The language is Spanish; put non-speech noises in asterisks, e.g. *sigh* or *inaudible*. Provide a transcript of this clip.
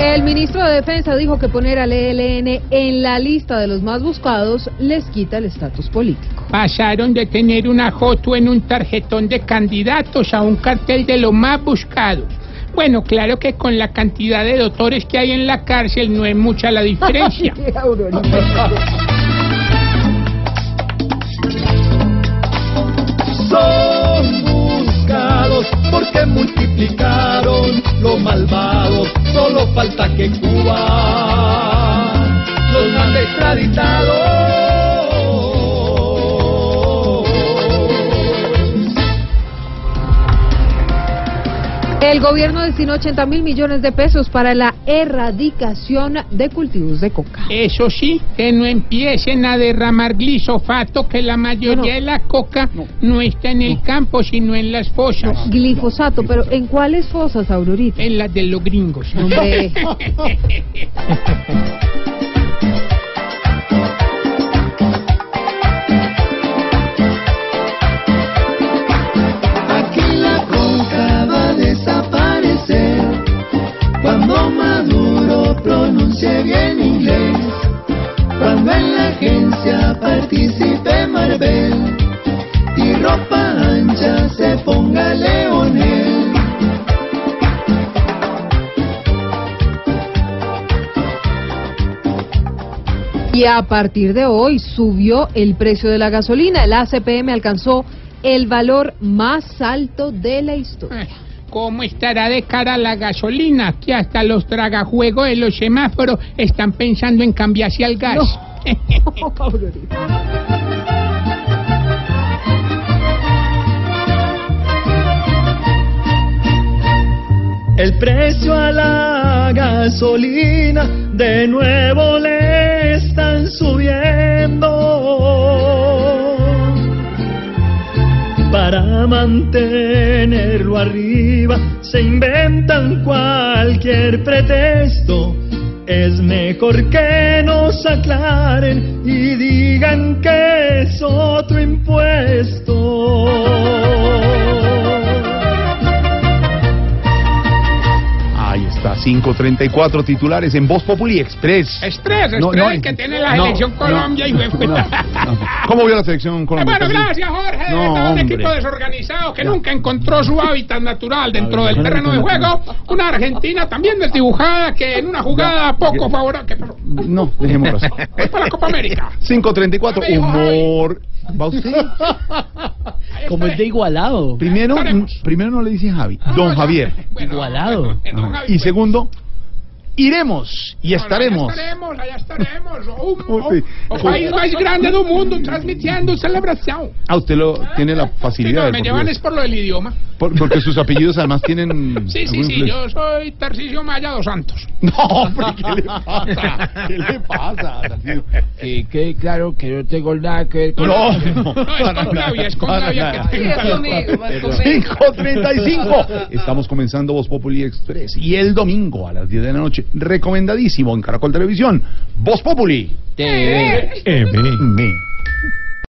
El ministro de Defensa dijo que poner al ELN en la lista de los más buscados les quita el estatus político. Pasaron de tener una foto en un tarjetón de candidatos a un cartel de lo más buscado. Bueno, claro que con la cantidad de doctores que hay en la cárcel no es mucha la *laughs* diferencia. El gobierno destinó 80 mil millones de pesos para la erradicación de cultivos de coca. Eso sí, que no empiecen a derramar glisofato, que la mayoría de la coca no, está en el campo, sino en las fosas. Glifosato, pero ¿en cuáles fosas, Aurorita? En las de los gringos. Hombre. *laughs* pronuncie bien inglés. Cuando en la agencia participe Marvel y ropa ancha se ponga Leonel. Y a partir de hoy subió el precio de la gasolina. El ACPM alcanzó el valor más alto de la historia. ¿Cómo estará de cara la gasolina? Que hasta los tragajuegos de los semáforos están pensando en cambiarse al gas. *laughs* El precio a la gasolina de nuevo le están subiendo. Para arriba se inventan cualquier pretexto. Es mejor que nos aclaren y digan que 534 titulares en Voz Populi Express. Estrés, estrés No, no, que tiene la selección Colombia y. ¿Cómo vio la selección Colombia? Bueno, gracias Jorge, un equipo desorganizado que nunca encontró su hábitat natural dentro del terreno de juego. Una Argentina también desdibujada que en una jugada poco favorable. No, dejémoslo así. Voy para la Copa América. 534, Amigo, humor. ¿Va usted? *laughs* Como es de igualado. Primero, primero no le dice Javi, don Javier. Bueno, Igualado. bueno, don Ajá. Javi, Y segundo, iremos y Bueno, estaremos. Allá estaremos, allá estaremos. Un, Uy, un sí. país más grande del mundo transmitiendo celebración. Ah, usted lo tiene la Sí, facilidad. no, del me llevan es por lo del idioma. Por- porque sus apellidos además tienen. *laughs* Sí, sí, sí, yo soy Tarcisio Maya dos Santos. *laughs* No, hombre, ¿qué le pasa? ¿Qué le pasa? Tarcisio? Que claro que no tengo nada que ver con No, No, no, es con es con para Gaby nada. que tengo. 535. *laughs* Estamos comenzando Voz Populi Express. Y el domingo a las 10 de la noche, recomendadísimo en Caracol Televisión, Voz Populi. TV.